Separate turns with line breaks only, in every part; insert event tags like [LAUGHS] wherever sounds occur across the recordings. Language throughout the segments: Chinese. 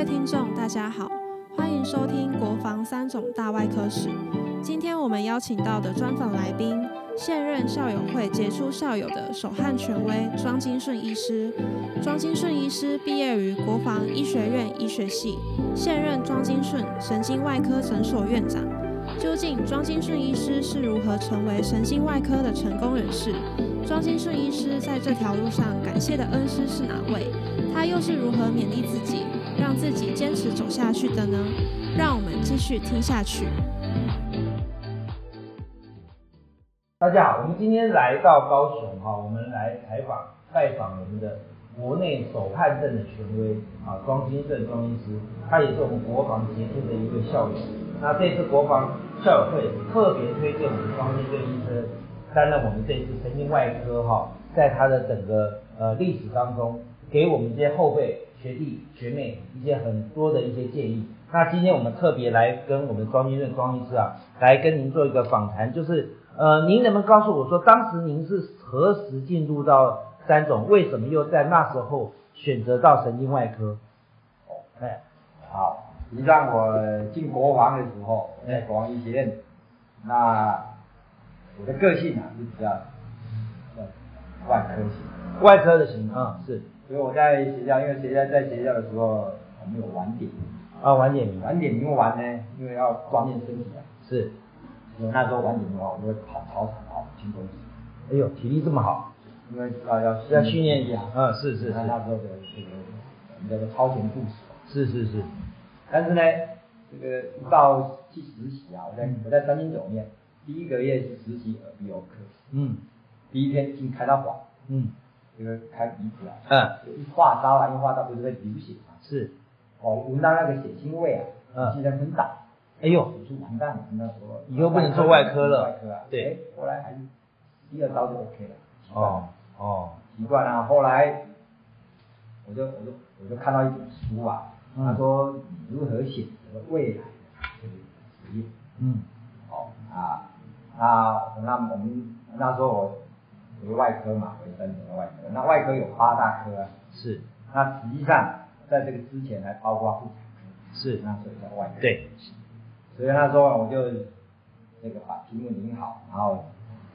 位听众，大家好，欢迎收听《国防三种大外科史》。今天我们邀请到的专访来宾，现任校友会杰出校友的首汗权威庄金顺医师。庄金顺医师毕业于国防医学院医学系，现任庄金顺神经外科诊所院长。究竟庄金顺医师是如何成为神经外科的成功人士？庄金顺医师在这条路上感谢的恩师是哪位？他又是如何勉励自己，让自己坚持走下去的呢？让我们继续听下去。
大家好，我们今天来到高雄哈，我们来采访拜访我们的国内手汗症的权威啊，庄金顺庄医师，他也是我们国防杰出的一个校友。那这次国防校友会特别推荐我们庄金顺医生担任我们这次神经外科哈，在他的整个呃历史当中，给我们这些后辈学弟学妹一些很多的一些建议。那今天我们特别来跟我们庄金顺庄医师啊，来跟您做一个访谈，就是呃，您能不能告诉我说，当时您是何时进入到三种，为什么又在那时候选择到神经外科？
哦，哎，好。实际上我进国防的时候，在国防医学院，那我的个性啊是比较外科型，
外科的型啊是。
所以我在学校，因为学校在学校的时候，我们有晚点。
啊，晚点。名，
晚点名玩呢，因为要锻炼身体。啊，
是。
那时候晚点的话，我就会跑操场跑轻功。
哎呦，体力这么好，
因为要要
要训练一下，嗯，是是是。那
时候的这个我们叫做超前部署，
是是是。
但是呢，这个到去实习啊，我在我在三军总院，第一个月是实习耳鼻喉科，
嗯，
第一天进开刀房，
嗯，
这个开鼻子啊，
嗯，
一化刀啊，一化刀不是在流血嘛，
是，
哦，闻到那个血腥味啊，
嗯，
现在很大，
哎呦，
手术完蛋了，那时候。
以后不能做外科了，
外科啊，
对，
后来还是第二刀就 OK 了，
哦哦，
习惯了，后来我就我就我就看到一本书啊。他说如何选择未来的这个职业？
嗯，
哦啊，那那我们那时候我为外科嘛，为三种的外科，那外科有八大科啊。
是。
那实际上在这个之前还包括妇产科。
是。
那所以叫外科。
对。
所以他说我就这个把题目拟好，然后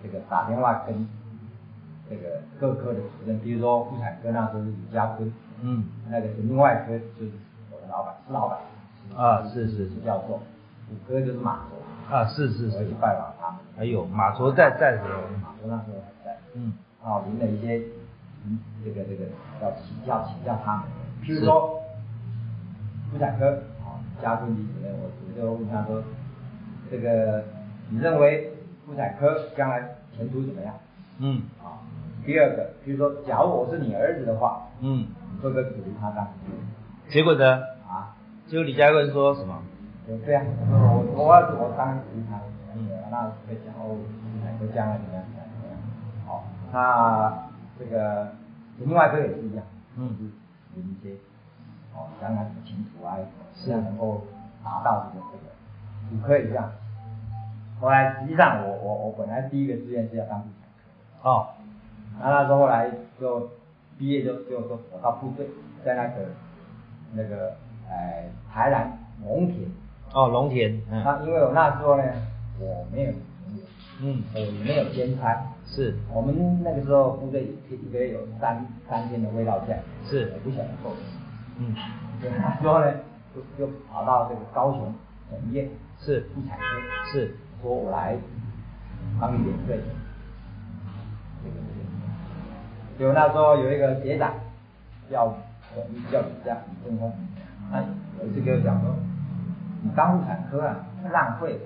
这个打电话跟这个各科的主任，比如说妇产科那时候是李家坤，
嗯，
那个神经外科就是我的。老板是老板
啊，是是
是教授，五哥就是马卓
啊，是是是，
我去拜访他。
还有马卓在在的时候，
马卓那时候。
嗯，
啊，领了一些，嗯，这个这个要请教请教他们，比如说妇产科啊，家庭医主任，我我就问他说，这个你认为妇产科将来前途怎么样？
嗯，
啊，第二个，比如说假如我是你儿子的话，
嗯，
你会不会鼓励他当？
结果呢？
啊，
结果李家润说什么？
对啊，我我我当然鼓励他，嗯，那会讲哦，会将来怎么样怎么样？好，那这个另外科也是一样，
嗯，
有一些哦，将来前途啊，是能够达到这个这个，骨科一样。后来实际上我我我本来第一个志愿是要当妇产
科，哦，
那那时候后来就毕业就就说我到部队，在那个。那个，哎，台南农田，
哦，农田，
那因为我那时候呢，我没有
嗯，
我也没有兼差，
是，
我们那个时候部队一个月有三三天的味道假，
是，
我不想够，
嗯，
所以那时候呢，就就跑到这个高雄总院，
是，
妇产科，
是，
说我来帮你免费，就那时候有一个学长叫。我叫你这样，李正峰，他有一次跟我讲说，你当妇产科啊，浪费。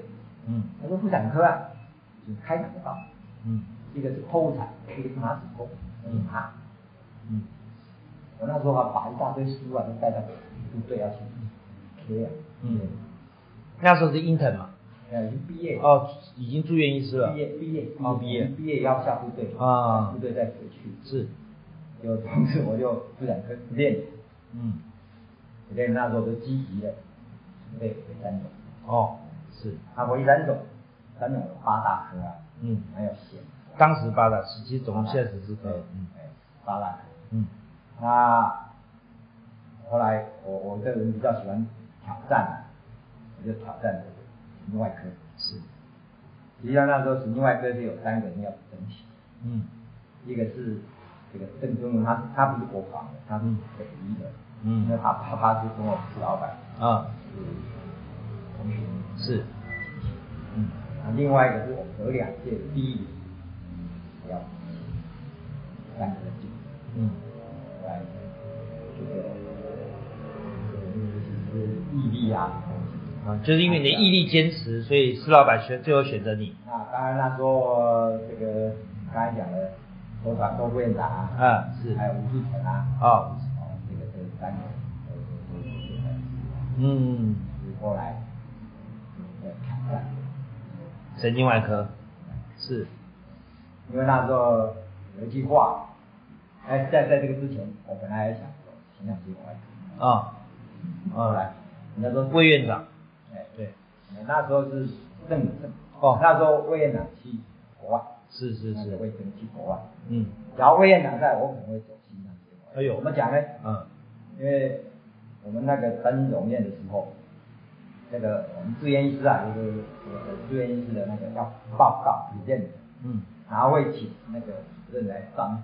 嗯。
他说妇产科啊，只开两个道。
嗯。
一个是剖产，一个是拿子宫，很怕。
嗯。
我那时候啊，把一大堆书啊都带到部队要去对呀。
嗯。那时候是 intern 嘛？
呃，已经毕业。
哦，已经住院医师了。
毕业，毕业，
哦，毕业，
毕业要下部队。
啊。
部队再回去。
是。
就当时我就妇产科练，
嗯，
练那时候都积极的，准备三种。
哦，是，
啊我一三种，三种有八大科啊，
嗯，
还有写。
当时八大，实际总共现在十四科，
嗯，哎，八大，
嗯，
那后来我我个人比较喜欢挑战，我就挑战这个神经外科。
是，
实际上那时候神经外科是有三个人要整体，
嗯
一个是这个郑中文，他他不是国防的，他是北医的，因为
嗯
他他他是跟我是老板
啊
是同学，
是，嗯
啊，另外一个是我们得两届的第一名，要三个人进，
嗯。
这个就是毅力啊，
啊，就是因为你的毅力坚持，所以施老板选最后选择你。
那当然那时候这个刚才讲的周传周副院长啊，
嗯是。
还有吴志成啊，
啊
哦，这个这三个都都
嗯，
是后来的挑战，
神经外科。是
因为那时候有一句话，哎，在在这个之前，我本来也想说形象结构外科，
啊。
后来人家说
魏院长，
哎，
对，
那时候是正正
哦。
那时候魏院长去国外，
是是是，
那个魏征去国外，
嗯。
然后魏院长在，我可能会走形象结构外科。
哎呦。
怎么讲呢？
嗯。
因为我们那个登荣院的时候，那个我们志愿医师啊，就是我的志愿医师的那个要报告体检，
嗯
然后会请那个主任来当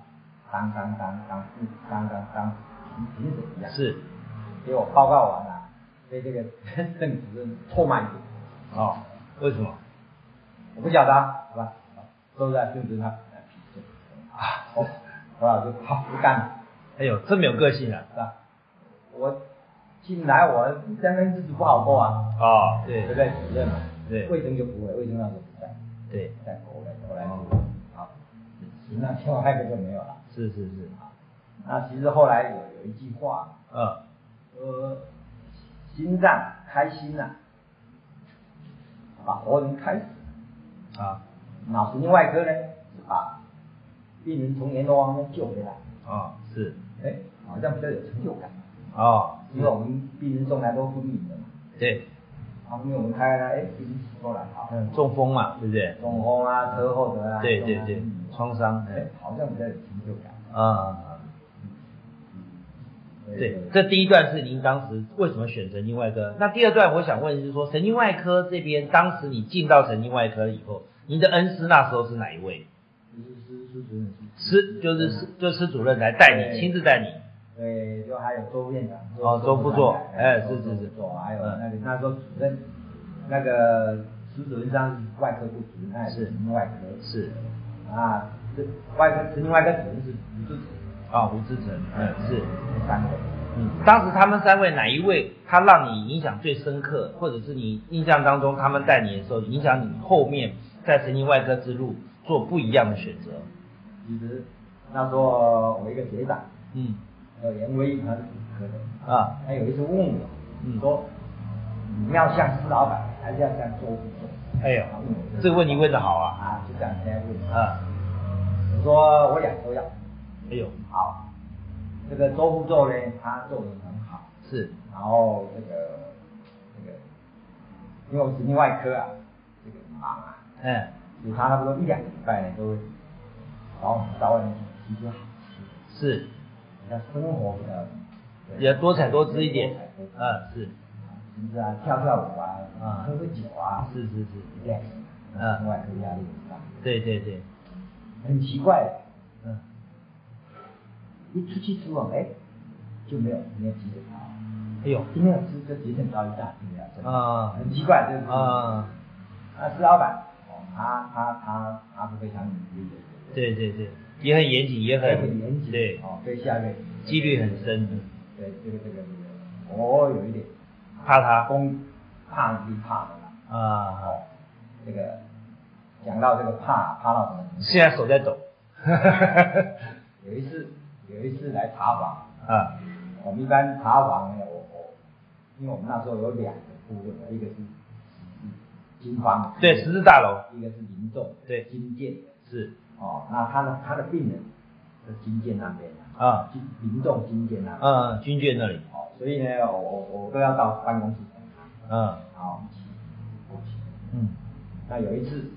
当当当当当当当评评审一样。
是
给我报告完了，被这个郑主任唾骂一顿。
哦，为什么？
我不晓得啊，好吧，都在郑主任他来评审啊，我我老师好不干了。
哎呦，这么有个性啊！
是吧？我进来我身份日子不好过啊，
哦，对
对不对？主任嘛，
对
卫生就不会，卫生那时候不在，
对，
在后来就好，那另外一个就没有了。
是是是。
啊，那其实后来有有一句话，
嗯。
说心脏开心了、把活人开死，
啊。
脑神经外科呢，是把病人从阎罗王那救回来，
哦是。
哎，好像比较有成就感，
哦。
因为我们病人送来都昏迷的嘛。
对，
后面我们开了，哎，病人醒过来，好，
嗯中风嘛，对不对？
中风啊，车祸的啊，
对对对
嗯，
创伤，
哎，好像比较有成就感。
啊。对，这第一段是您当时为什么选神经外科？那第二段我想问就是说，神经外科这边当时你进到神经外科以后，您的恩师那时候是哪一位？
是是是主任
师就是师就师主任来带你，亲自带你。
对，就还有周院长，
哦周副座哎是是是。
座，还有
嗯。
那个那时候主任，那个石主任上是外科部主任，他也
是
外科
是。
啊，这外科神经外科主任是吴志成，
啊，吴志成，嗯是，
这三个。
嗯，当时他们三位哪一位他让你影响最深刻，或者是你印象当中他们带你的时候影响你后面在神经外科之路做不一样的选择？
其实那时候我一个学长
嗯
叫严威，他是骨科的，
啊。
他有一次问我，
嗯。
说你要像施老板，还是要像周副总？
哎呦这个问题问得好啊。
啊，就这样这样问。
啊，
我说我两都要。
哎呦。
好，这个周副座呢，他做的很好，
是。
然后这个这个，因为我神经外科啊，这个忙啊，
嗯。
所以他差不多一两个礼拜呢，都会找我们到外面去吃一些好吃，
是
比较生活比较
比较多彩多姿一点
多彩多姿
啊是
是啊，跳跳舞啊，
啊
喝喝酒啊，
是是是
，relax，
嗯
外科压力很大，
对对对，
很奇怪，
嗯。
一出去之后，哎，就没有没有急诊刀，
哎呦
今天有吃这急诊刀一下就没有真的
啊
很奇怪，对不对
啊，
那施老板，哦，他他他他是非常努力的，
对对对，也很严谨，也很
很严谨，
对，
哦，对下面
纪律很深，
对这个这个这个，我有一点
怕他？
公怕是怕的啦，
啊，
哦，这个讲到这个怕怕到什么？
现在手在抖。
有一次有一次来查房，
啊。
我们一般查房呢，我我因为我们那时候有两个部分，一个是是金方，
对十字大楼。
一个是民众，
对。
金建。
是
哦，那他的他的病人是金建那边的，
啊。
金民众金建那边，
嗯军舰那里。
哦，所以呢，我我我都要到办公室等他，
嗯。
然后一起过去。
嗯。
那有一次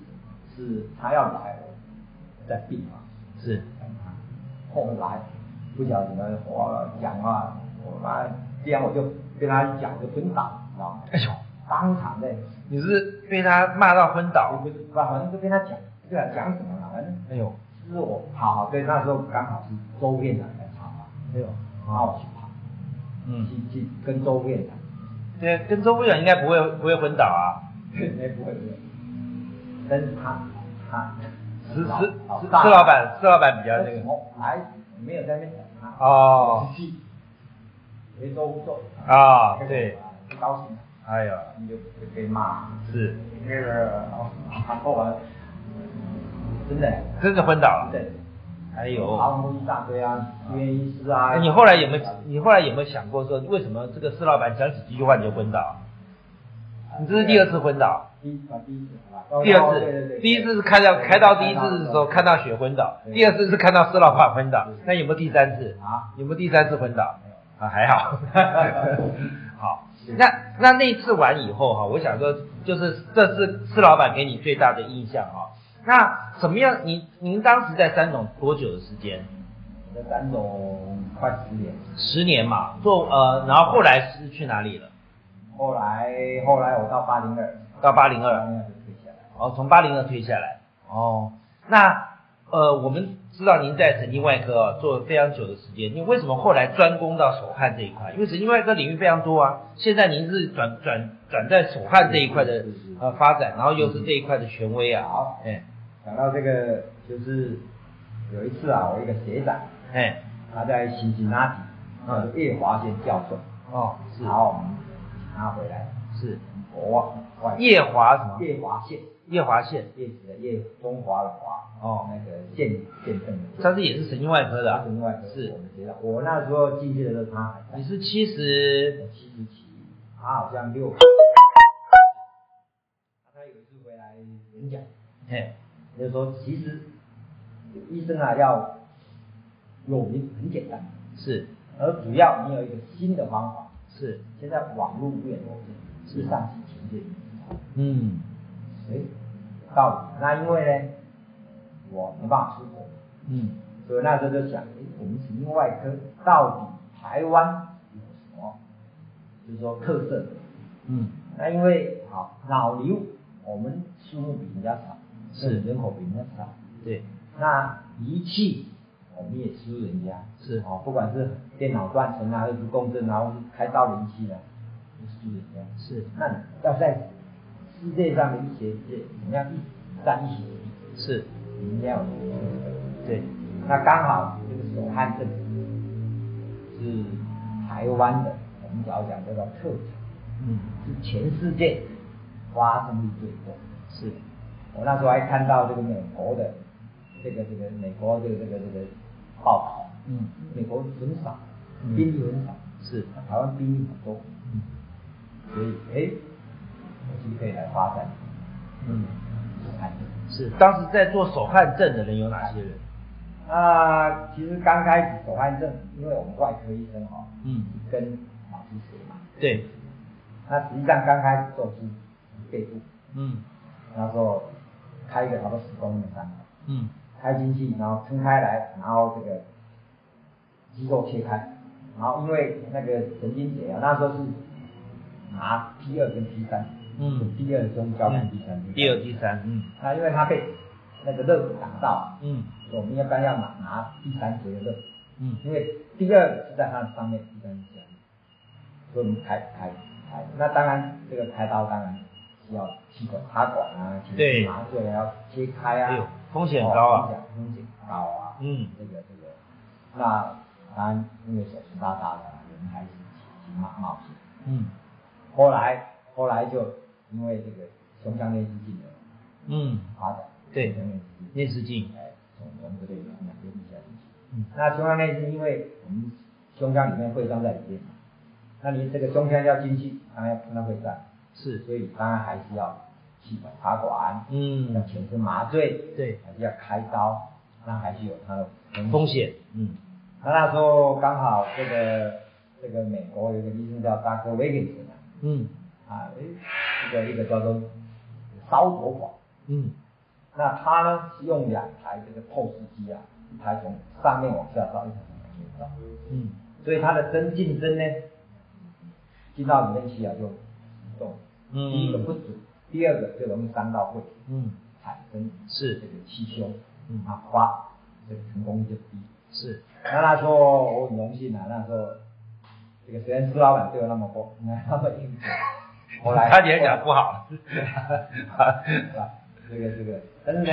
是他要来，我在病房。
是，
后来不晓得怎么我讲话，我妈，这样我就跟他一脚就昏倒，你知道吗？
哎呦，
当场的，
你是被他骂到昏倒？
不是，反正就跟他讲，不知道讲什么了，反正
哎呦，
是我跑，对，那时候刚好是周院长在查嘛，
哎呦，
然后我去跑，
嗯，
去去跟周院长，
对，跟周院长应该不会不会昏倒啊。
哎不会不会，但是他他
石
老
石石
老大。
石老板，石老板比较那个。
我来没有在那边等他，
哦。
没做不做
啊，对，，
不高兴，
哎呀，
你就被骂，
是，
那个然后来，真的
真的昏倒了。
对。
还有
阿姆一大堆啊，住院医师啊。
你后来有没有你后来有没有想过说，为什么这个施老板讲几句话你就昏倒？你这是第二次昏倒，
第一啊第一次好吧？
第二次第一次是看到开刀第一次的时候看到血昏倒，第二次是看到施老板昏倒
对。
那有没有第三次？
啊，
有没有第三次昏倒？啊，还好。[LAUGHS] 好，那那那次完以后哈，我想说，就是这是施老板给你最大的印象哈。那什么样？您您当时在三总多久的时间？
我在三总快十年，
十年嘛，做呃，然后后来是去哪里了？
后来后来我到八零二，
到八零
八
二。哦，从八零二退下来。哦，那呃，我们知道您在神经外科啊做了非常久的时间，你为什么后来专攻到手汗这一块？因为神经外科领域非常多啊。现在您是转转转在手汗这一块的呃发展，然后又是这一块的权威啊。
好，
哎
讲到这个，就是有一次啊，我一个学长，
哎
他在辛辛那提，他是叶华县教授，
哦是。
然后我们请他回来，
是。
国外。
叶华什么？
叶华县，
叶华县。
叶子的叶，中华的华，
哦，
那个县县政。
他是也是神经外科的神
经外科
是。
我们学长，我那时候进去的时候他还在。
你是七十？
七十七，他好像六。他有一次回来演讲，
嘿
就是说其实医生啊要有名很简单，
是
而主要你有一个新的方法。
是
现在网络越多，是上起前进，
嗯
哎，道理。那因为呢，我没办法出国，
嗯
所以那时候就想，哎，我们神经外科到底台湾有什么，就是说特色？
嗯
那因为好脑瘤，我们数目比人家少，
是
人口比人家少。
对。
那仪器我们也输人家，
是
哦，不管是电脑断层啊，还是共振啊，或是开刀的仪器啊，都输人家。
是。
那要在世界上的医学界怎么样一三一起，
是。
你一定要有
对。
那刚好这个手汗症是台湾的，我们早讲叫做特产，
嗯。
是全世界发生率最多。
是
我那时候还看到这个美国的这个这个美国这个这个这个报道，
嗯。
美国很少，
嗯
病例很少，
是。
台湾兵力很多，
嗯。
所以哎，有机会来发展。
嗯。是。当时在做手汗症的人有哪些人？
啊，其实刚开始手汗症，因为我们外科医生哦，
嗯。
跟老师学嘛，
对。
那实际上刚开始做是背部，
嗯。
那时候开一个差不多十公分的伤口，
嗯。
开进去，然后撑开来，然后这个肌肉切开，然后因为那个神经节啊，那时候是拿 P 二跟 P 三，
嗯。
第二中交跟第三，
第二第三嗯。
那因为他被那个热打到，
嗯。
我们一般要拿拿第三节的热，
嗯。
因为第二是在它的上面，第三是下面，所以我们开开开。那当然，这个开刀当然需要气管插管啊，
对。
麻醉啊，要切开啊，
风险很高啊。
哦风险高啊。
嗯。
这个这个，那当然因为手术大大的，人还是起起冒冒险。
嗯。
后来后来就因为这个胸腔内视镜的
嗯。
发展，
对。
内视镜，
内视镜。
哎，从从这里两边一下进去。
嗯。
那胸腔内视，因为我们胸腔里面会脏在里面嘛，那你这个胸腔要进去，当然要碰到会脏，
是
所以当然还是要气管插管，嗯。要
嗯
全身麻醉，
对。
还是要开刀，那还是有它的
风。险。嗯。
那那时候刚好这个这个美国有一个医生叫 Dr. Wiggins 啊，
嗯。
啊，诶，一个一个叫做烧灼管，
嗯。
那他呢是用两台这个透视机啊，一台从上面往下照，一台从下面照。
嗯。
所以他的针进针呢，进到里面去啊就动，
嗯。
第一个不足，第二个就容易伤到胃，
嗯，
产生
是。
这个气胸，
嗯。
啊花这个成功率就低。
是，
那那时候我很荣幸啊，那时候这个虽然施老板对我那么不 [LAUGHS] 那么硬，后来
他也讲不好。[LAUGHS]
是吧？这个这个，但是呢，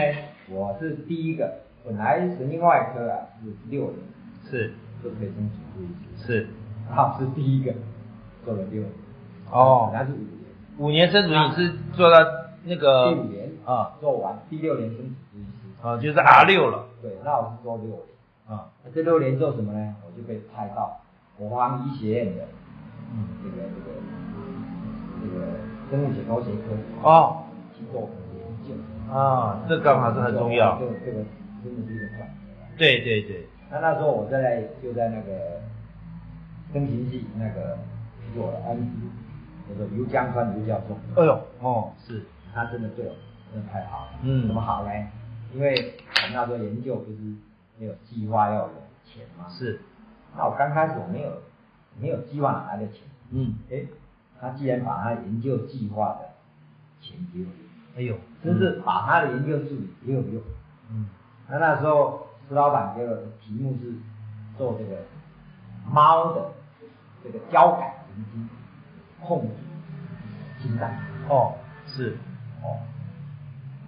我是第一个，本来神经外科啊是六年
是。
就可以升主治医师，
是，
然后是第一个做了六年，
哦。
本来是五年，
五年生主你是做到那个
第五年
啊
做完，第六年升主治医师，
啊，就是 R 六了
对，那我是做六年，
啊，
那这六年做什么呢？我就被派到国防医学院的
嗯
这个这个这个生物解剖学科
哦
去做研究。
啊，这刚好是很重要
这。个这个真的是一个转折。
对对对，
那那时候我在就在那个生形系那个做了安师，叫做刘江川刘教授，
哎呦哦是，
他真的对我真的太好了。
嗯
怎么好嘞？因为我们那时候研究就是没有计划要有钱嘛。
是，
那我刚开始我没有没有计划哪来的钱，
嗯，
哎，他既然把他研究计划的钱给我，
哎呦，
甚至把他的研究助理给我用。
嗯
那那时候石老板给我的题目是做这个猫的这个交感神经控制心脏
哦是，
哦。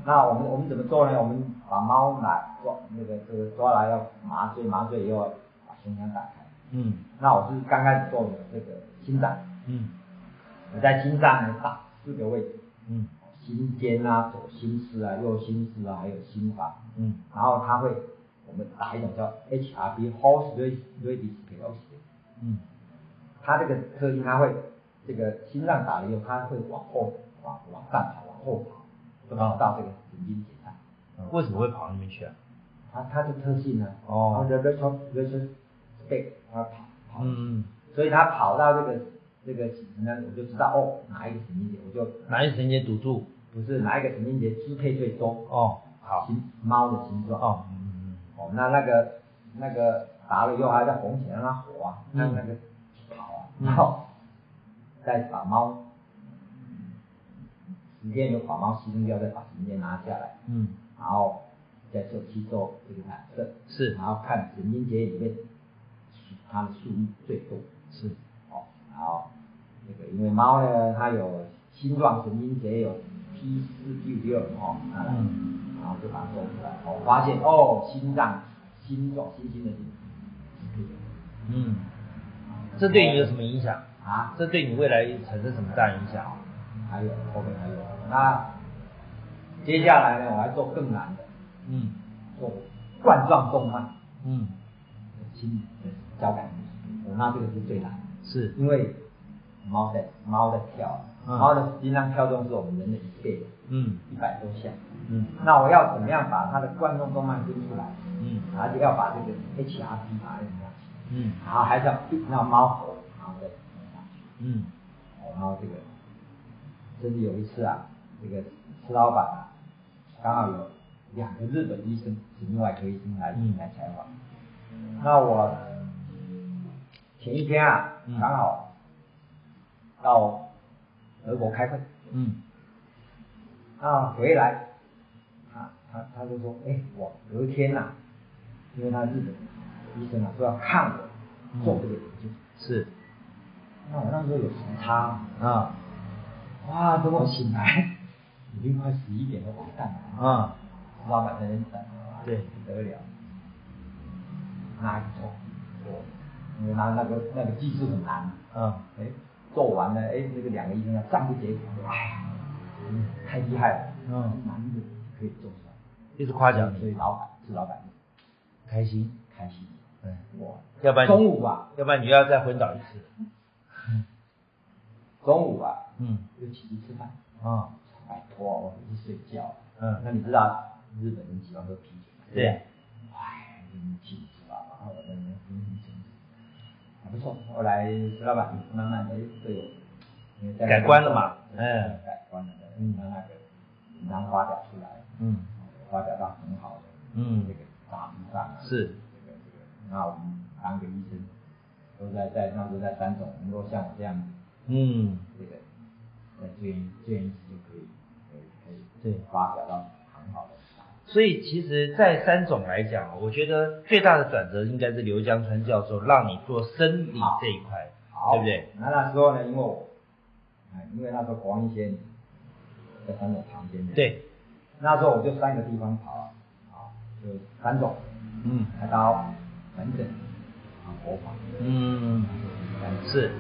那我们我们怎么做呢？我们把猫来抓那个这个抓来要麻醉，麻醉以后把胸腔打开。
嗯。
那我是刚开始做的这个心脏，
嗯。
我在心脏呢打四个位置，
嗯。
心尖啊、左心室啊、右心室啊，还有心房。
嗯。
然后它会，我们打一种叫 HRB Horse Radius Velocity，
嗯。
它这个特性它会这个心脏打了以后，它会往后往往上跑，往后跑，就跑到这个神经节上。
嗯为什么会跑那边去啊？
它它的特性呢，
哦
它的 spec 它跑跑，
嗯嗯，
所以它跑到这个这个呢，我就知道哦哪一个神经节，我就
哪一神经堵住？
不是哪一个神经节支配最多，
哦好，
形猫的形状。
哦嗯嗯
哦，那那个那个打了以后还在红起来让它活啊，
嗯
让那个跑啊，
嗯
然后再把猫时间有把猫牺牲掉，再把时间拿下来，
嗯。
然后再做去做这个染色，
是。
然后看神经节里面它的数目最多，
是，
哦，然后那个因为猫呢它有心脏神经节有 T 四 Q 六哦，
嗯。
然后就把它做出来，哦发现哦，心脏、心脏、心心的心，
嗯，这对你有什么影响？
啊，
这对你未来产生什么大影响？
还有后面还有，那接下来呢，我还做更难的，
嗯。
做冠状动脉
嗯。
心交感神经，我那这个是最难的，
是，
因为猫在猫在跳，
嗯。
猫的心脏跳动是我们人的一倍，
嗯。
一百多下，
嗯。
那我要怎么样把它的冠状动脉分出来，
嗯。
而且要把这个它用上去。
嗯。
然后还是要那猫活。
嗯
哦，然后这个，甚至有一次啊，这个石老板啊，刚好有两个日本医生，神经外科医生来、
嗯
来采访。那我前一天啊，
嗯。
刚好到德国开会，
嗯。
啊回来，他他他就说，哎，我有一天呐、因为他日本医生啊说要看我做这个研究，
是
那我那时候有时差，
啊
哇，等我醒来，[LAUGHS] 已经快十一点了，完蛋了，
啊。
老板在那等，
对
不得了，那一做做，因为他那个那个技术很难，
嗯
哎，做完了，哎，那个两个医生要赞不绝口，哎，呀太厉害了，
嗯
难的可以做出来，
一直夸奖你，
所以老板是老板。
开心，
开心，
嗯，
哇，
要不然
中午吧，
要不然你要再昏倒一次，
中午啊，
嗯。
就起去吃饭，
啊。
拜托，我回去睡觉。
嗯。
那你知道日本人喜欢喝啤酒，
对，
哎，嗯，气死了，然后我在那还不错。后来石老板慢慢的对我因为在
改观了嘛？
对
哎。
改观了，
嗯
让那个文章发表出来，
嗯。
发表到很好的
嗯。
这个杂志上，
是。
这个这个，那我们当个医生，都在在那时候在三种，能够像我这样子，
嗯，
这个在建议建议就可以可以可以
对
发表到很好的。
所以其实，在三种来讲，我觉得最大的转折应该是刘江川教授让你做生理这一块，对不对？
那那时候呢，因为我，哎，因为那时候国王一仙在三种旁边的，，
对，
那时候我就三个地方跑啊，就三种，
嗯。
开刀、门诊，啊，国防，
嗯，
是。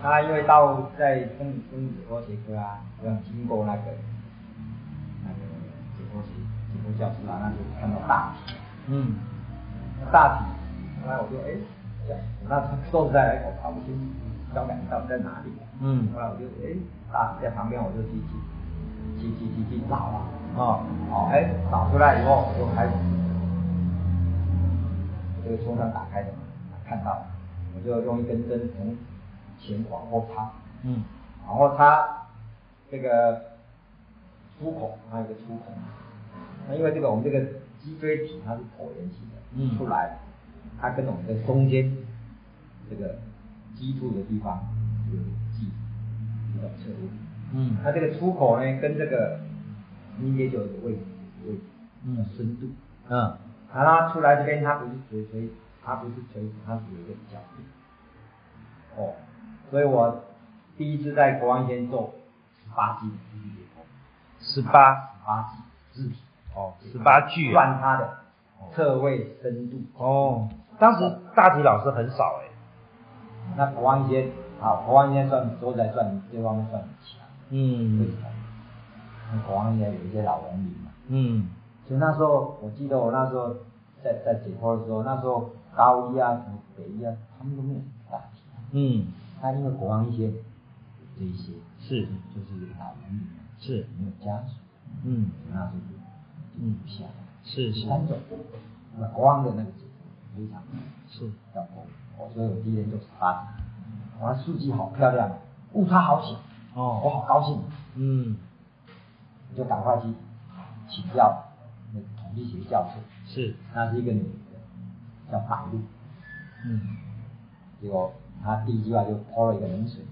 是，
那因为到在生理生理解剖学科啊，要经过那个那个解剖学解剖教室啊，那就看到大体，
嗯。
大体，后来我就哎，那说实在来，我搞不清交感到底在哪里。
嗯。
后来我就哎，大体在旁边，我就去去去去去去找啊，
哦。
哦，哎，找出来以后，我就开始这个胸腔打开的嘛，看到，我就用一根针从前往后插，
嗯。
然后它这个出口它有个出口，那因为这个我们这个脊椎体它是椭圆形的，
嗯。
出来，它跟我们的中间这个脊柱的地方有记一种侧位，
嗯。
那这个出口呢跟这个音阶就有个位置，位置，
嗯。
深度，
嗯。
然后它出来这边它不是垂垂，它不是垂直，它是有一个角度，哦，所以我第一次在国王先做十八 G 的肢体解剖，
十八
十八体，
哦，十八句啊，
算它的侧位深度。
哦，当时大体老师很少哎，
那国王一些啊，国王一些算说实在算这方面算很强，为什
嗯
么？那国王一些有一些老农民嘛，
嗯
所以那时候我记得我那时候在在解剖的时候，那时候高一啊、什么北一啊，他们都没有大体。
嗯
那因为国王一些这一些
是。
就是老农民，
是。
没有家属，
嗯。
那就就不下来。
是是。
三种，那国王的那个非常
是。
要够，哦，所以我第一天做十八集，哇，数据好漂亮，误差好小，哦。我
哦
好高兴，
嗯。
我就赶快去请教那个统计学教授，
是。
那是一个女的，叫白露，
嗯。
结果她第一句话就泼了一个冷水，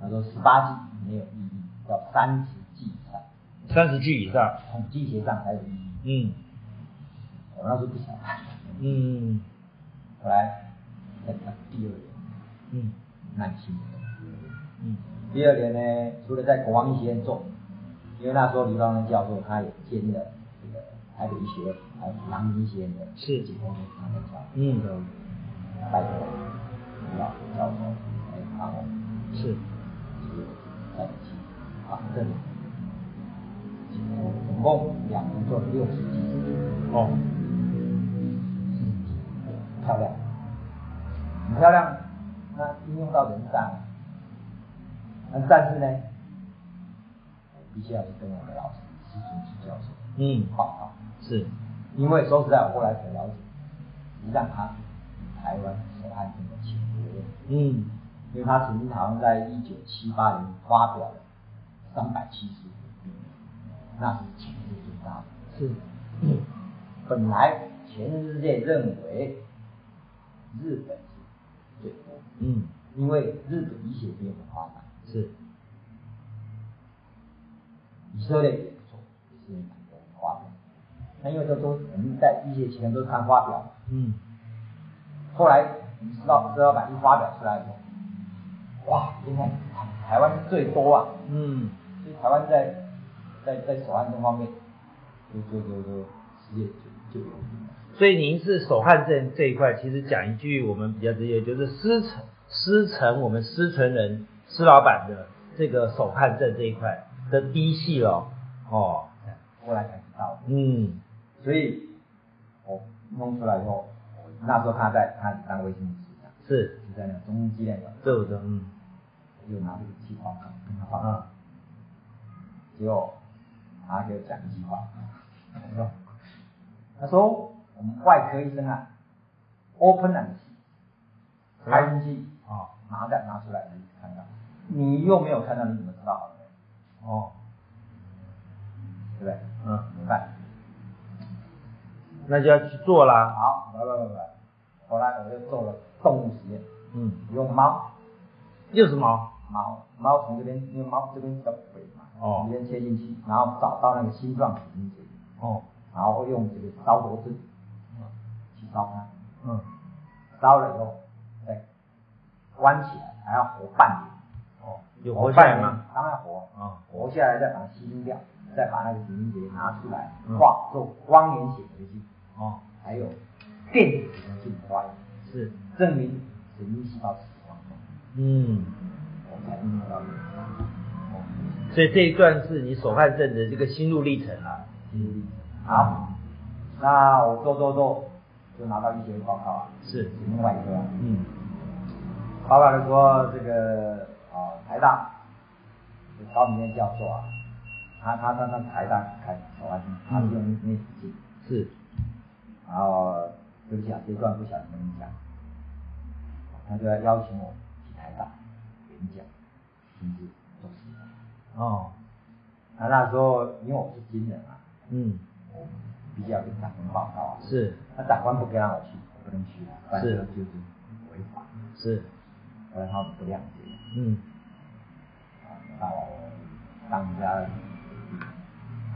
他说十八级没有意义，要三十级以上，
三十级以上，
统计学上才有意义。
嗯。
我那时候不晓得，
嗯 [LAUGHS]
后来在看第二年，
嗯
耐心。
嗯。
第二年呢，除了在国王医学院做，因为那时候李方仁教授他也建立了这个台北医学院还有阳明医学院的
是。
解剖他在教，
嗯。
就拜托李老教授来帮我
是。
就是。在一起访证解剖，总共两年做了六十集，
哦。
漂亮，很漂亮，那应用到人上，那但是呢，我必须要去跟我的老师施存之教授
嗯。
好好，
是。
因为说实在，我后来才了解，实际上他台湾手汗症的前国人，
嗯
因为他曾经好像在一九七八年发表了三百七十五那是全世界最大的。
是
本来全世界认为日本是最多，
嗯
因为日本医学比我们发达，
是
以色列也不错，也是很多发表。那因为这都我们在医学期刊都是看发表，
嗯
后来我们石老石老板一发表出来以后，哇，今天台湾最多啊！
嗯
所以台湾在在在手汗这方面，就就就就世界就就。
所以您是手汗症这一块，其实讲一句我们比较直接，就是师承师承我们师承人施老板的这个手汗症这一块的嫡系了。哦，
后来才知道，
嗯
所以我弄出来以后，我那时候他在他当卫生室长，
是，
是在那个中医纪念馆，
这我的嗯。
我就拿这个去报告，跟他报告，
啊。
结果他给我讲一句话，我说，他说我们外科医生啊，open and see，开进去
哦
麻袋拿出来你看到，你又没有看到，你怎么知道？好的？
哦。
对不对？
嗯，
怎么办？
那就要去做啦。
好，来来来来，后来我就做了动物实验，
嗯，
用猫，
又是猫，
猫猫从这边，因为猫这边比较肥嘛，
哦
这边切进去，然后找到那个心脏神经节，
哦，
然后用这个烧灼针去烧它，
嗯，
烧了以后再关起来，还要活半年。
哦，有活下来吗？？
当然活，
啊，
活下来再把它吸清掉，再把那个神经节拿出来
嗯
画做光源显微镜，
哦，
还有电子的化。验，
是，
证明神经细胞死亡，
嗯，
我才能得到这个。
所以这一段是你手汗症的这个心路历程啊。
嗯，好，那我做做做，就拿到医学报告啊，
是，
另外一个啊，
嗯，
报告就说这个啊台大高明燕教授啊，他他他他台大开手汗镜，他是用那那镜，
是，
然后对不起啊，这段不晓得能不能讲，他就要邀请我去台大演讲，甚至做实验。
哦，
那那时候因为我是军人啊，
嗯，
我必须要跟长官报告啊。
是，
那长官不给让我去，我不能去啊，反正
是
就是违法。
是，
后来他们不谅解，
嗯，
啊，把我当家。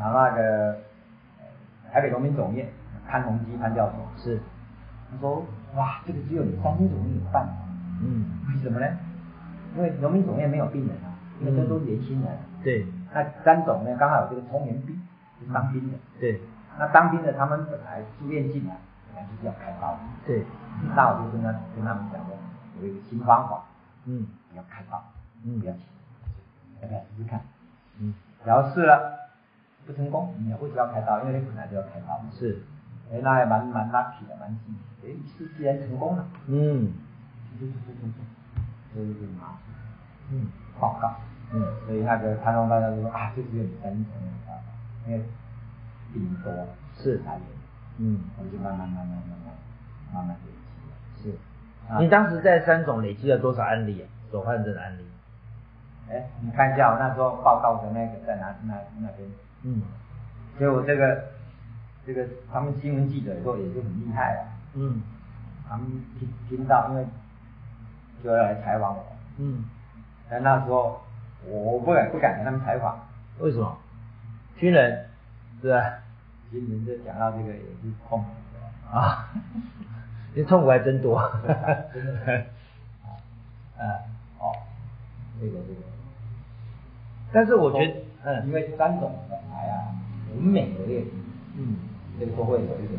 然后那个呃台北农民总院潘宏基潘教授，
是，
他说哇，这个只有你三军总院有办法，
嗯，
为什么呢？因为农民总院没有病人啊，因为这都是年轻人。
对，
那詹总呢，刚好有这个充员兵，是当兵的。
对，
那当兵的他们本来住院进来，本来就是要开刀的。
对，
那我就跟他跟他们讲说，有一个新方法，
嗯，
不要开刀，
嗯
不要钱，要不要试试看？
嗯，
然后试了，不成功，你为什么要开刀？因为你本来就要开刀。
是，
哎，那也蛮蛮 lucky 的，蛮幸运。哎，是既然成功了，
嗯，
就就就就就，所以就拿
嗯，
报告。
嗯，
所以那个潘东大家就说啊，这是有你三成的办法，因为顶多
是
来源，
嗯，
我们就慢慢慢慢慢慢慢慢累积。
是。
啊
你当时在三总累积了多少案例啊？手汗症的案例？
哎，你看一下我那时候报告的那个在哪那那边，
嗯，
所以我这个这个他们新闻记者说也是很厉害啊，
嗯，
他们听听到，因为就要来采访我，
嗯，
但那时候我我不敢不敢跟他们采访，
为什么？军人，是吧？
军人就讲到这个也是痛苦的。
啊，你痛苦还真多。
真的
嗯，
哦，这个这个，
但是我觉得，嗯。
因为三种本来啊，我们每个月
嗯，
这个都会有一个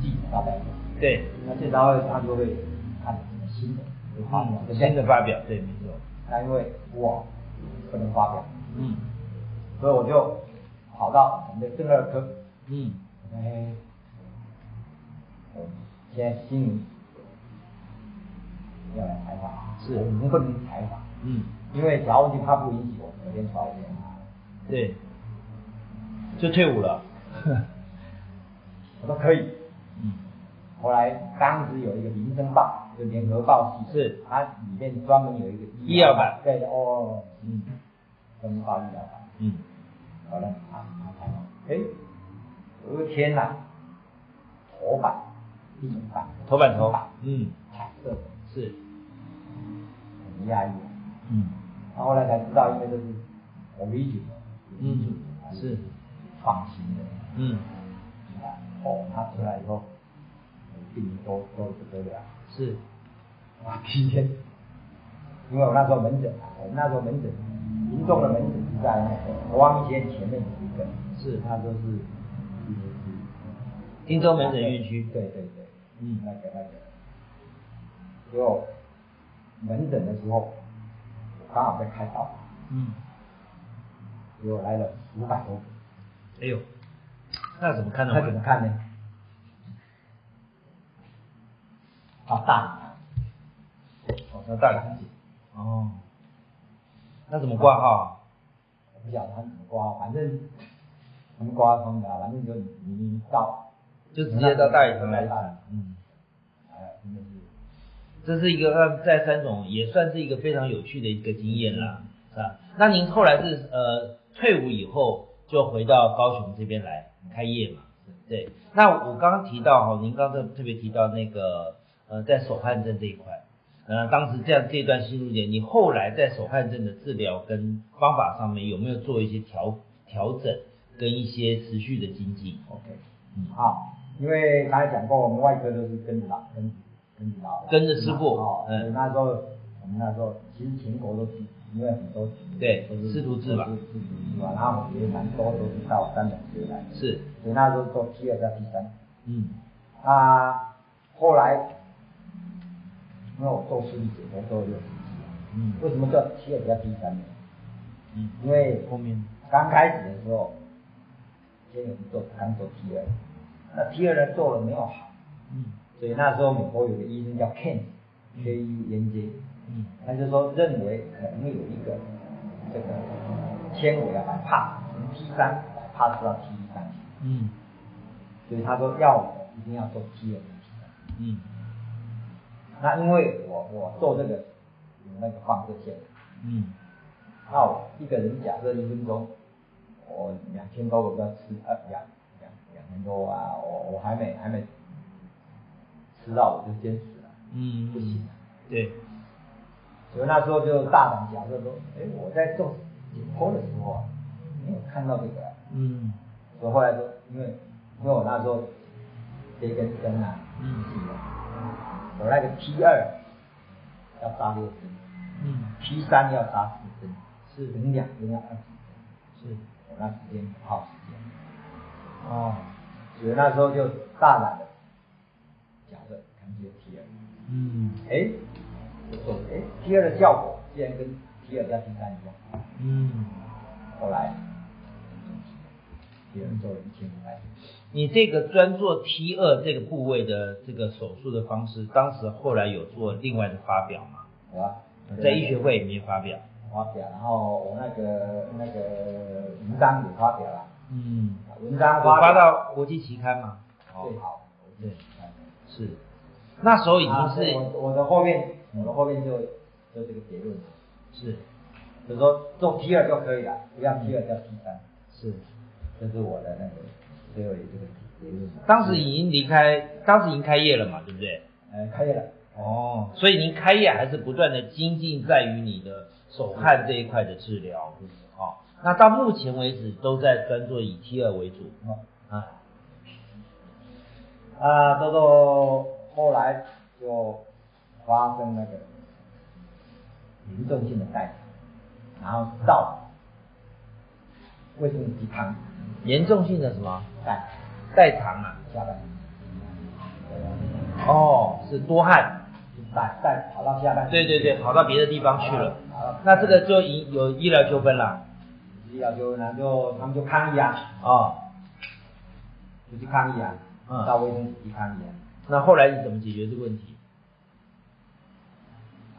记者招待会，
对，
那记者招待会他就会看什么新的就发表，对不对
新的发表，对，没错。
那因为我不能发表，
嗯。
所以我就跑到我们的正二科，
嗯。
哎，我现在新闻要来采访，
是。
我们不能采访，
嗯，
因为侨务局他不允许我每天出来演啊。
对，就退伍了。[LAUGHS]
我说可以。
嗯。
后来当时有一个《民生报》，就联合报系，
是。
它里面专门有一个
医药版
对哦，
嗯。
专门报医疗版。
嗯，
好了，啊，他采访，哎，有一天呐，头版、一种版、
头版头。
版，
嗯。
彩色的，
是，
很压抑。
嗯。
然后后来才知道，因为这是我理解的，
嗯是。
创新的，
嗯。
啊，哦，他出来以后，病人都都不得了。
是，
哇，第一天，因为我那时候门诊啊，我们那时候门诊，民众的门诊是在那个国王医学院前面有一个，
是
那时候是，其实是
汀州门诊院区。
对对对，
嗯
那个那个，结果门诊的时候，我刚好在开刀，
嗯，
结果来了五百多个，
哎呦，那怎么看呢？
那怎么看呢？啊，大理
哦，那大理哦，那怎么挂号啊？
我不晓得他怎么挂，反正他们挂通的啊，反正就你你到，
就直接到大理城来
大理
嗯，
哎，真的是，
这是一个呃，在三种也算是一个非常有趣的一个经验啦，是吧？那您后来是呃退伍以后就回到高雄这边来开业嘛？对。那我刚刚提到哈，您刚才特别提到那个呃在手汗症这一块，呃，当时这样这段心路点，你后来在手汗症的治疗跟方法上面有没有做一些调调整跟一些持续的精进
？OK，
嗯
好，因为刚才讲过，我们外科都是跟着老跟跟着老
跟着师傅
哦，
嗯
那时候我们那时候其实全国都是，因为很多
对
都是
师徒制嘛
都是师徒制嘛，然后也蛮多都是到三种学来的，
是，
所以那时候做 T 二加 T 三，
嗯。
啊，后来因为我做视力解剖做了六十几了，
嗯。
为什么叫 T 二加 T 三呢？
嗯，
因为
后面
刚开始的时候，先有做刚做 T 二，那 T 二呢做了没有好，
嗯。
所以那时候美国有个医生叫 Ken，K E N J，
嗯。
他就说认为可能有一个这个纤维啊，把 pass 从 T 三把 pass 到 T 一三，
嗯。
所以他说要我一定要做 T 二 T 三。
嗯
那因为我我做这个有那个放射线，
嗯。
那我一个人假设一分钟，我两千多个要吃呃两两两千多啊，我我还没还没吃到我就先死了，
嗯，
不行。
对，
所以那时候就大胆假设说，哎，我在做解剖的时候啊，没有看到这个。啊、
嗯。
所以后来说，因为因为我那时候这根针啊，
嗯。
我那个 T 二要扎六针
嗯
，T 三要扎四针，
是。
等两针要二十针，
是
我那时间不耗时间，
哦。
所以那时候就大胆的假设看这个 T 二，
嗯。
哎，就做哎 T 二的效果竟然跟 T 二加 T 三一样，
嗯。
后来做了一千五百。
你这个专做 T 二这个部位的这个手术的方式，当时后来有做另外的发表吗？
有啊，
在医学会里面发表。
发表，然后我那个那个文章也发表了，
嗯，
文章
有
发表
发到国际期刊嘛？
最好，
对，是。那时候已经
啊
是、
我我的后面我们后面就就这个结论，
是
就是说做 T 二就可以了，不要 T 二叫 T 三，
是，
这是我的那个最后一个结论。
当时已经离开，当时已经开业了嘛，对不对？
呃开业了，
哦，所以您开业还是不断的精进在于你的手汗这一块的治疗。哦，那到目前为止都在专做以 T 二为主。
哦
啊，
啊，豆豆后来就发生那个严重性的代偿，然后到卫生鸡汤
严重性的什么
代
代偿啊？
下半
哦，是多汗。
就带带跑到下半
对对对，跑到别的地方去了。那这个就医有医疗纠纷了。
医疗纠纷呢，就他们就抗议啊，
哦，
就去抗议啊，
嗯
到卫生局抗议啊
那后来你怎么解决这个问题？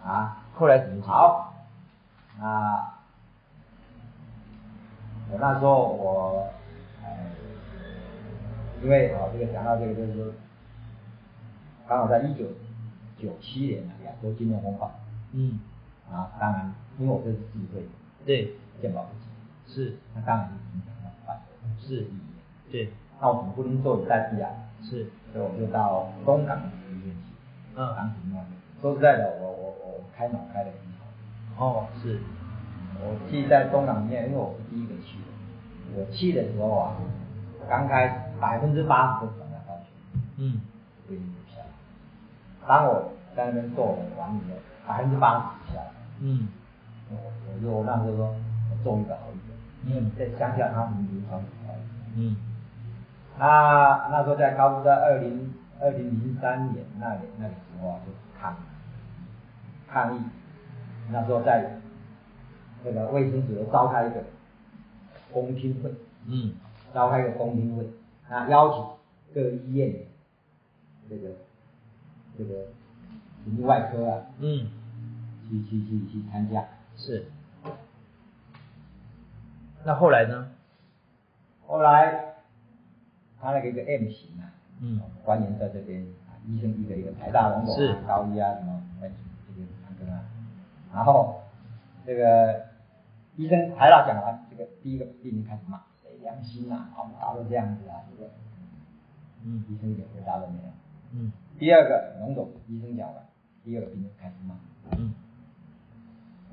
啊，啊，
后来怎么
好，那我那时候我，哎，因为啊，这个讲到这个就是说，刚好在一九九七年啊，亚洲金融风暴
嗯，
啊，当然，因为我这是自费
对，
健保不及，
是。
那当然是影响到办
是，对，
那我总不能坐以待毙啊，
是，
所以我就到东港医院去，
嗯，
当时那个说实在的，我我我开脑开的很好。
哦，是，
我记在东港医院，因为我是第一个去的。我去的时候啊，刚开百分之八十都转到高雄，
嗯，
不一定有下来。当我在那边做完以后，百分之八十下来，
嗯，
我我就那时候说，我做一个好一点，因为在乡下他们流传很快。
嗯，
那那时候在高中，在二零二零零三年那年那个时候啊，就抗抗议，那时候在那个卫生局召开一个公听会，
嗯，
召开一个公听会，啊邀请各医院这个这个神经外科啊，
嗯，
去去去去参加。
是。那后来呢？
后来他那个一个 M 型啊，
嗯，
官员在这边啊，医生一个一个，台大龙总高一啊什么，然后这个医生还要讲完，这个第一个病人开始骂，谁良心啊，我们大都这样子啊，这个
嗯，
医生一点回答都没有。
嗯，
第二个龙总医生讲完，第二个病人开始骂。
嗯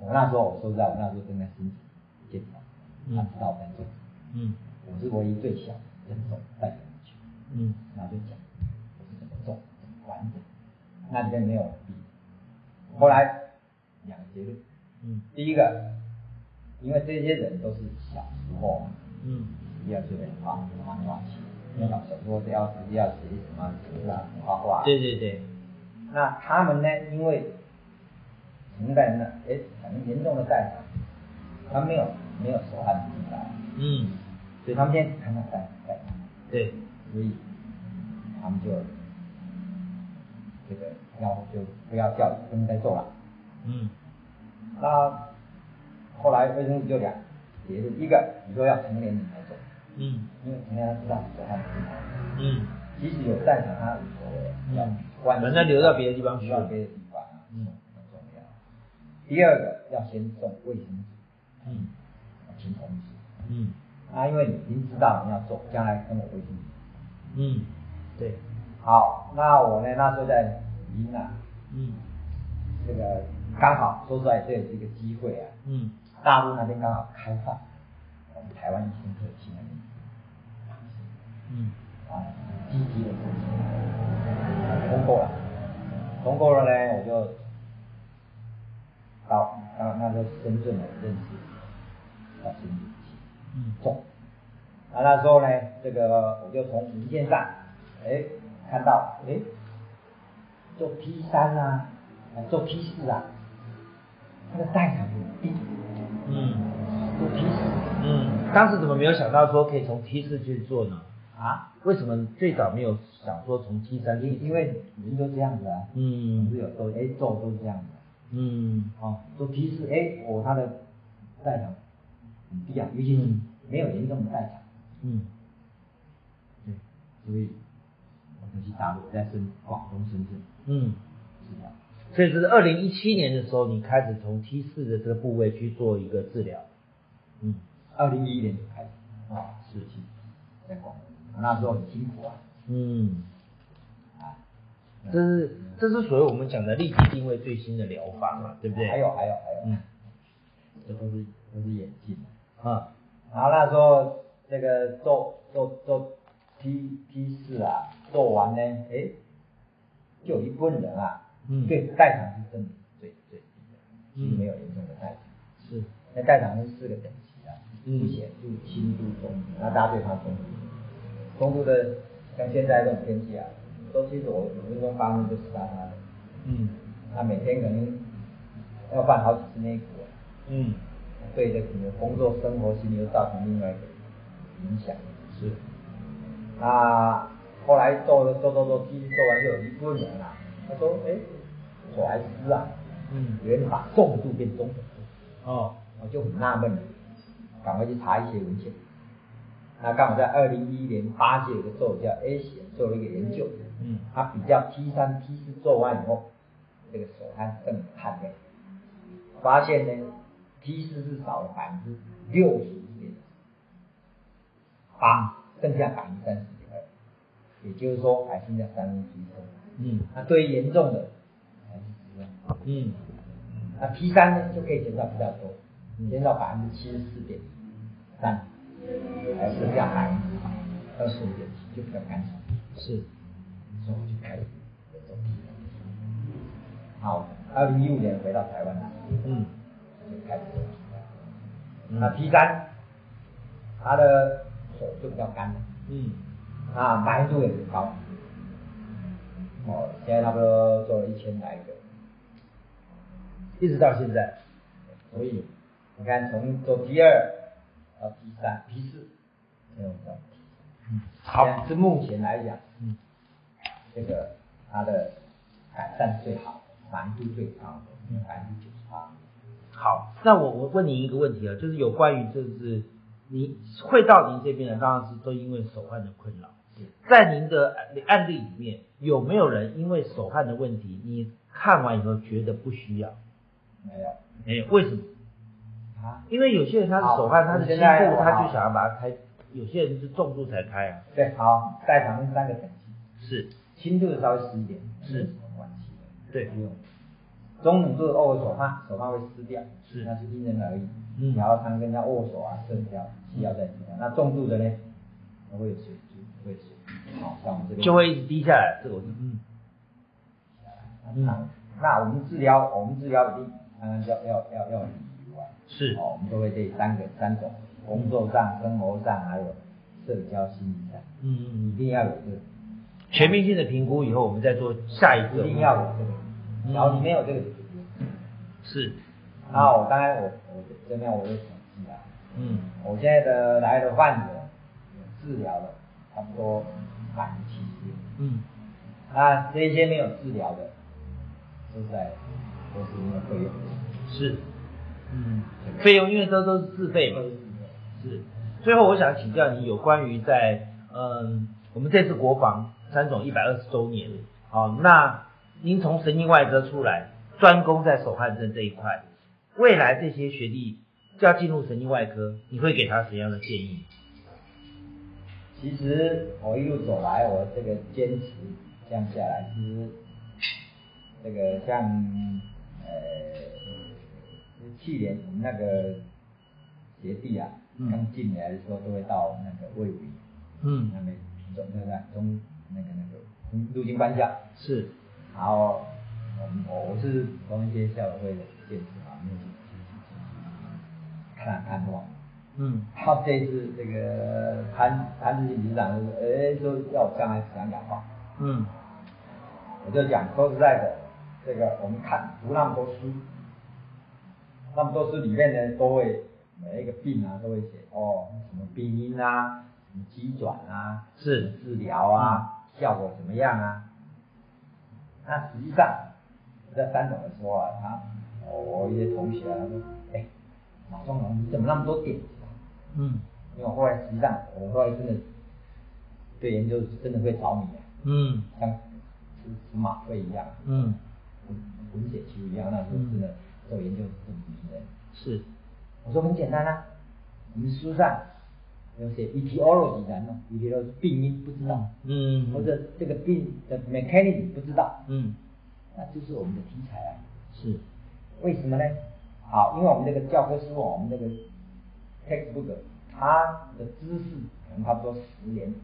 我那时候我说实在，我那时候正在申请检查，
嗯
他知道我在做，
嗯
我是唯一最小的人手带进去，
嗯
然后就讲我是怎么做，怎么完整，那里面没有病。后来两个结论，
嗯。
第一个，因为这些人都是小时候啊，
嗯。
幼稚园画画画起，因为小时候都要是要学什么字啊、画画，
对对对，
那他们呢，因为承担了，哎，可能严重的代偿，他没有没有手汗进来，
嗯。
所以他们现在只看到代代偿，
对，
所以他们就这个要就不要叫不能再做了。
嗯
那后来卫生部就两结论，一个你说要成年人才做，
嗯
因为成年人知道手汗进来，
嗯
即使有赞赏他无所谓，
嗯
关
反正留到别的地方去
留到别的地方啊，
嗯
很重要。第二个要先送卫生纸，
嗯
请同事。
嗯
啊，因为你已经知道你要做，将来跟我卫生纸。
嗯，对，
好，那我呢那时候在宜啊，
嗯
这个刚好说出来这也是一个机会啊，
嗯。
大陆那边刚好开放，我们台湾医生可以去那边。
嗯。
啊，积极的做通过了，通过了呢，我就到啊那个深圳来认识到深圳去。
嗯。
重。那那时候呢，这个我就从文件上，哎，看到，哎，做 P 三啊，呃做 P 四啊，它的代偿很低，
嗯。
做 P 四
嗯，当时怎么没有想到说可以从 T 四去做呢？
啊，
为什么最早没有想说从 T 三去
因？因为人都这样子啊，
嗯。
不是有都哎做都是这样子，
嗯。
哦，做 T 四，哎，我它的代偿很低啊，尤其是没有严重的代偿，
嗯。
对，所以我就去大陆，在深广东深圳。
嗯。所以这是二零一七年的时候，你开始从 T 四的这个部位去做一个治疗。嗯。
二零一一年就开始啊，事情在广东，那时候很辛苦啊，
嗯，
啊，
这是这是属于我们讲的立体定位最新的疗法嘛，对不对？
还有还有还有，
嗯。
这都是都是眼镜，
啊。
然后那时候这个做做做 T T 四啊，做完呢，哎，就有一部分人啊，
嗯。
对代偿是真的最最低的，
嗯。
是没有严重的代偿，
是。
那代偿是四个等级啊，
嗯。
不显著、轻度、中度，那大家对它中度，中度的像现在这种天气啊，都其实我五分钟八分钟就死他了。
嗯。
他每天可能要换好几次内裤，
嗯。
对这个你的工作生活心理又造成另外一个影响。
是。
那后来做了做做做，继续做完，就有一部分人啊，他说，哎，手还湿啊，
嗯。
有人把重度变中等。度，
哦。
我就很纳闷了，赶快去查一些文献。那刚好在二零一一年八届有个作者叫 A 写做了一个研究，
嗯。
他比较 T 三 T 四做完以后，这个手汗更有汗量，发现呢，T 四是少了百分之六十一点。八，剩下百分之三十点二，也就是说还剩下三分之一多。
嗯。
那对于严重的。
嗯。
那，P 三呢就可以减少比较多，
嗯
减少百分之七十四点三，还剩下百分之二十五点七，就比较干净。
是。
所以我就开始走地了。好，二零一五年回到台湾，
嗯。
就开始做。
嗯。
那 P 三，他的手就比较干了，
嗯。
啊，白度也很高。哦，现在差不多做了一千来个，
一直到现在
所以你看从做 P 二到 P 三、P 四，没有到 P
嗯
好，是目前来讲，
嗯
这个它的改善最好，满意度最高的，百分之九十八。
好，那我我问你一个问题啊，就是有关于就是您会到您这边的，当然是都因为手腕的困扰。在您的案案例里面，有没有人因为手汗的问题，你看完以后觉得不需要？
没有
没有，为什么？
啊？
因为有些人他是手汗，他是轻度，他就想要把它开；有些人是重度才开啊。
对，好，代偿分三个等级，
是，
轻度的稍微湿一点，
是
关系的，
对
不用。中等度的握手汗手汗会湿掉，
是
那是因人而异。
嗯
然后常跟人家握手啊，社交需要再撕掉。那重度的呢，会有水珠，会
就会一直低下来。这个我嗯嗯
那那我们治疗，我们治疗一定当然要要要要有以外，
是
哦，我们都会这三个三种，工作上、生活上，还有社交心理上，
嗯嗯嗯，
一定要有这个，
全面性的评估以后，我们再做下一个。
一定要有这个。
嗯
然后你没有这个。
是
然后我刚才我我这边我有统计啊，
嗯
我现在的来的患者治疗了差不多百分之七十，
嗯。
啊这些没有治疗的，都在都是因为费用，
是。嗯，费用因为都都是自费嘛。是。最后我想请教你有关于在嗯我们这次国防三种一百二十周年，好、那您从神经外科出来，专攻在手汗症这一块，未来这些学弟要进入神经外科，你会给他什么样的建议？
其实我一路走来，我这个坚持这样下来，其实这个像呃，去年我们那个学弟啊，
嗯
刚进来的时候都会到那个卫武营，
嗯
那边中那个中那个那个陆军官校，
是
然后我们我我是从一些校友会的建设啊，那些看看望。
嗯。
他这次这个谭谭志信局长就说，哎，说要我上来讲讲话，
嗯。
我就讲，说实在的，这个我们看读那么多书，那么多书里面呢，都会每一个病啊都会写哦，什么病因啊，什么急转啊，
是。
治疗啊，效果怎么样啊？那实际上我在三种的时候啊，他我我一些同学啊，他说，哎，马忠龙你怎么那么多点？
嗯。
因为我后来实际上，我后来真的对研究真的会着迷啊，
嗯。
像吃吃马肺一样，
嗯。
滚滚血球一样，那时候真的做研究是很迷人。
是。
我说很简单啊，我们书上有写 etiology 的呢，etiology 病因不知道，
嗯。
或者这个病的 mechanism 不知道，
嗯。
那就是我们的题材啊。
是。
为什么呢？好，因为我们这个教科书，我们这个 textbook，它的知识可能差不多十年、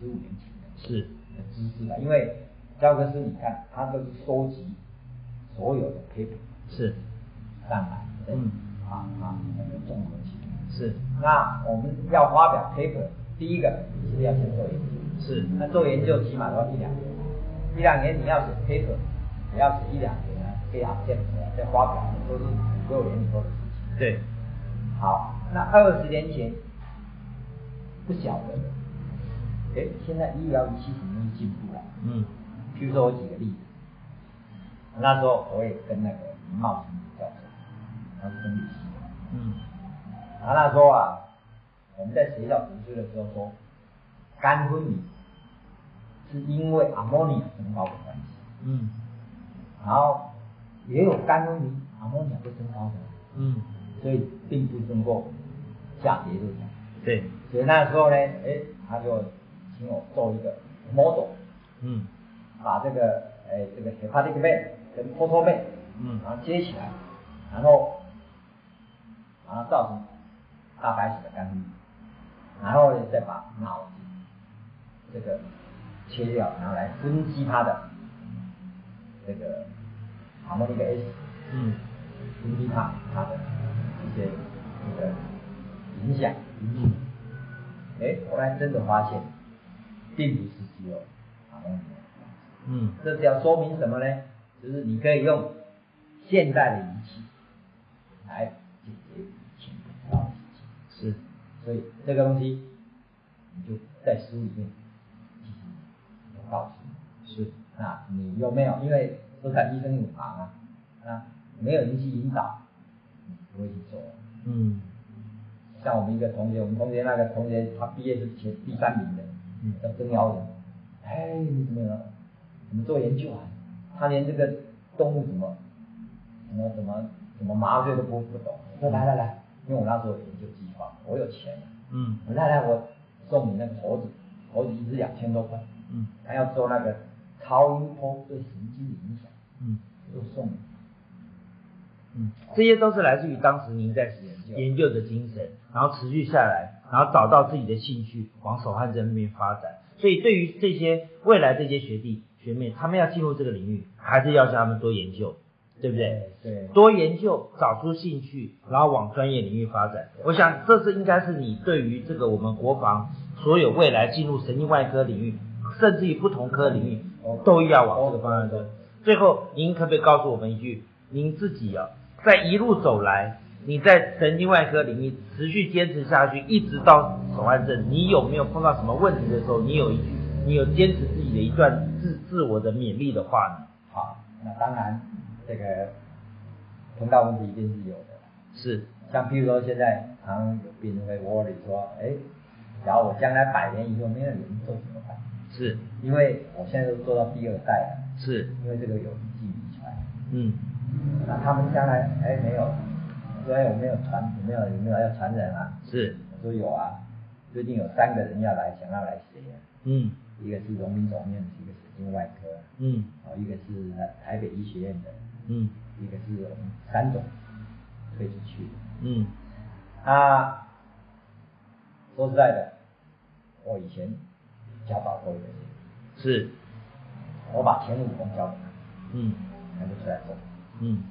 十五年前的
是
的知识了。因为教科书你看，它都是收集所有的 paper
是
上来，
嗯
啊啊那个综合起来。
是
那我们要发表 paper，第一个是要先做研究？
是
那做研究起码都要一两年，一两年你要写 paper，你要写一两年呢，可以 accept 再发表，都是五六年以后的事情。
对
好，那二十年前不晓得。的，哎，现在医疗仪器肯定是进步了？
嗯。
譬如说我举个例子，那时候我也跟那个林茂成教授，他是生理系的，
嗯。
他那时候啊，我们在学校读书的时候说，肝昏迷是因为阿莫尼亚升高的关系，
嗯。
然后也有肝昏迷阿莫尼亚不升高的，
嗯。
所以并不能够下结论的。
对。
所以那时候呢，哎，他就请我做一个 model，
嗯。
把这个哎这个 hepatic vein 跟 portal vein，
嗯。
然后接起来，然后然后造成大白鼠的干。预，然后呢再把脑子这个切掉，然后来分析它的这个 harmonic S，
嗯。
分析它它的一些这个影响因素。哎，后来真的发现，并不是只有
嗯
这是要说明什么呢？就是你可以用现代的仪器来解决以前不知道的事情。
是
所以这个东西，你就在书里面其实有告诉你。
是
那你有没有？因为妇产医生很忙啊，那没有人去引导，你不会去做。
嗯
像我们一个同学，我们同学那个同学，他毕业是前第三名的，
嗯
叫曾尧人。哎，你怎么怎么做研究啊？他连这个动物怎么怎么怎么怎么麻醉都不不懂。我说来来来，因为我那时候有研究计划，我有钱啊，
嗯
我来来我送你那个猴子，猴子一只两千多块，
嗯
他要做那个超音波对神经的影响，
嗯
我就送你。
嗯，这些都是来自于当时您在研究的精神，然后持续下来，然后找到自己的兴趣，往手汗针那边发展。所以对于这些未来这些学弟学妹，他们要进入这个领域，还是要向他们多研究，对不对？
对，
多研究，找出兴趣，然后往专业领域发展。我想这是应该是你对于这个我们国防所有未来进入神经外科领域，甚至于不同科领域，都要往这个方向走。最后，您可不可以告诉我们一句，您自己啊，在一路走来，你在神经外科领域持续坚持下去，一直到手汗症，你有没有碰到什么问题的时候，你有一句，你有坚持自己的一段自自我的勉励的话呢？
好，那当然，这个碰到问题一定是有的。
是，
像譬如说现在常常有病人会 worry 说，哎，假如我将来百年以后没有人做怎么办？
是，
因为我现在都做到第二代了。
是，
因为这个有一技遗传。
嗯。
那他们将来哎没有，所以我没有传，有没有有没有要传人啊？
是。
我说有啊，最近有三个人要来，想要来学。
嗯。
一个是荣民总院的，一个神经外科。
嗯。
哦，一个是台北医学院的。
嗯。
一个是我们三种推出去。
嗯。
啊，说实在的，我以前教导过一个。
是。
我把前五功教给他，
嗯，
他就出来做，
嗯，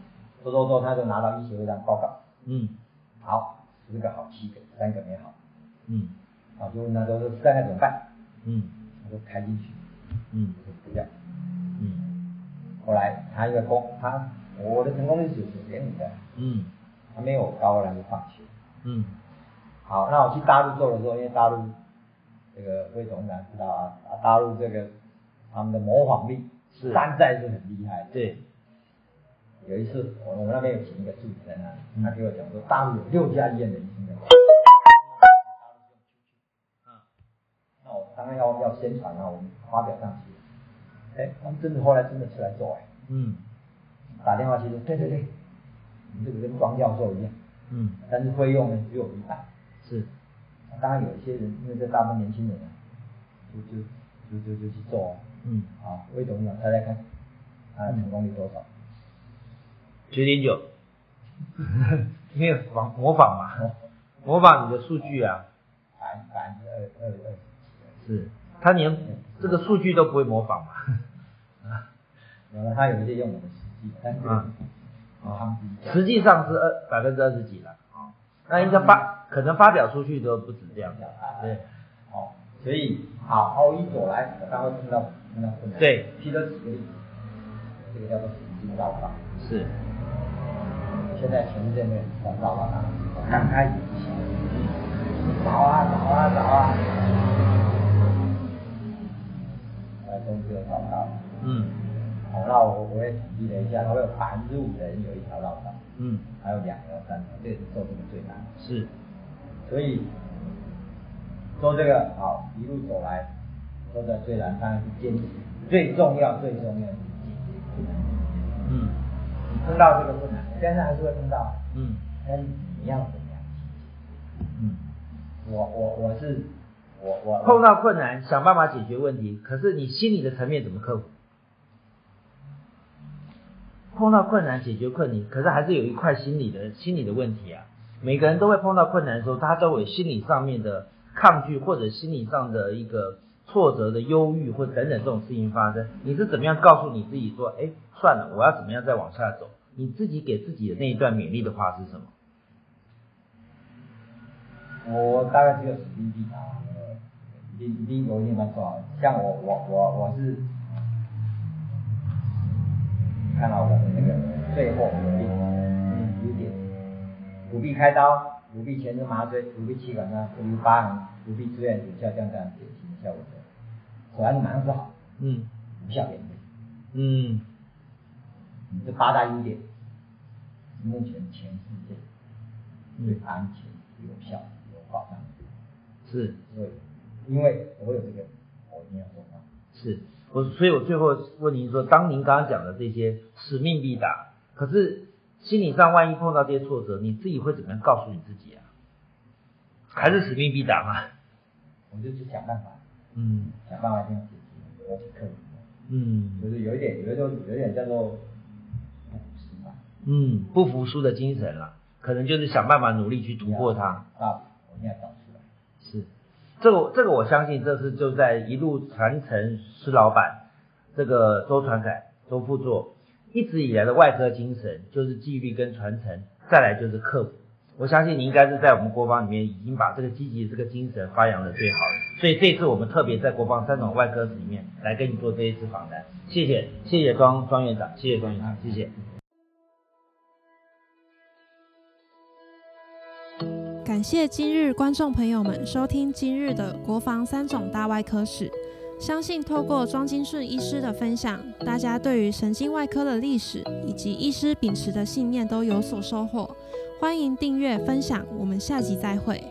做做做，他就拿到医学会上报告，
嗯，
好，十个好，七个，三个没好，
嗯，
啊，就问他说三个怎么办？
嗯，
他说开进去，
嗯，
我说不要，
嗯，
后来他一个功，他我的成功率是九点五的，
嗯，
他没有高，然后放弃，
嗯，
好，那我去大陆做的时候，因为大陆这个魏总长知道啊，啊，大陆这个。他们的模仿力
是。
山寨是很厉害。
对，
有一次我我们那边有请一个助理在那里，他给我讲说大陆有六家医院的医生在。那我当然要要宣传啊，我们发表上去。哎，他们真的后来真的出来做哎。
嗯。
打电话去说，对对对，你这个跟庄教授一样。
嗯。
但是费用呢只有一半。
是。
当然有一些人，因为这大部分年轻人啊，就就就就就去做。嗯，啊，魏董事长猜猜看，他的成功率多少？
九点九，因为仿模仿嘛，模仿你的数据啊，
百百分之二二二
是，他连这个数据都不会模仿嘛，[LAUGHS]
啊，有了他有一些用我们实际，但是啊，
实际上是二百分之二十几了，啊，那应该发可能发表出去都不止这样，
对，哦，所以好，我一走来，我刚刚听到。
对，
提了几个例子，这个叫做神经绕道。
是。
现在全世界没有绕道了，刚开始找啊找啊找啊，呃，终于找到。
嗯。
好，那我我也统计了一下，会有百分之五的人有一条绕道。
嗯。
还有两条、三条，这是受这个最难。
是。
所以，做这个好，一路走来。说的最难，当然是坚持。最重要、最重要。
嗯。
你碰到这个困难，现在还是会碰到。
嗯。
那你要怎么样？
嗯。
我我我是我我
碰到困难，想办法解决问题。可是你心理的层面怎么克服？碰到困难解决困难，可是还是有一块心理的心理的问题啊。每个人都会碰到困难的时候，他都有心理上面的抗拒，或者心理上的一个。挫折的忧郁或等等这种事情发生，你是怎么样告诉你自己说，哎，算了，我要怎么样再往下走？你自己给自己的那一段勉励的话是什么？
我大概只有死命必达，一定一定有一定蛮重像我我我我是看到我的那个最后有病，嗯，有点不必开刀，不必全身麻醉，不必气管上，不必疤痕，不必住院有效降降血型的效果。果然马上是好，
嗯，
无效，
嗯，
这八大优点，目前全世界最安全、有效、有保障
的，是，
所以因为我有这个，我一定要做到。
是，我所以，我最后问您说，当您刚刚讲的这些使命必达，可是心理上万一碰到这些挫折，你自己会怎么样告诉你自己啊？还是使命必达吗？
我就去想办法。
嗯，
想办法这样解决，而且克服。
嗯，
就是有一点，有一种，有一点叫做。
嗯，不服输的精神了，可能就是想办法努力去突破它。
啊，我们要找出来。
是，这个这个我相信这是就在一路传承施老板这个周传凯周副座一直以来的外科精神，就是纪律跟传承，再来就是克服。我相信你应该是在我们国防里面已经把这个积极的这个精神发扬的最好了，所以这次我们特别在国防三种外科室里面来跟你做这一次访谈，谢谢谢谢庄庄院长，谢谢庄院长，谢谢。
感谢今日观众朋友们收听今日的国防三种大外科史。相信透过庄金顺医师的分享，大家对于神经外科的历史以及医师秉持的信念都有所收获。欢迎订阅分享，我们下集再会。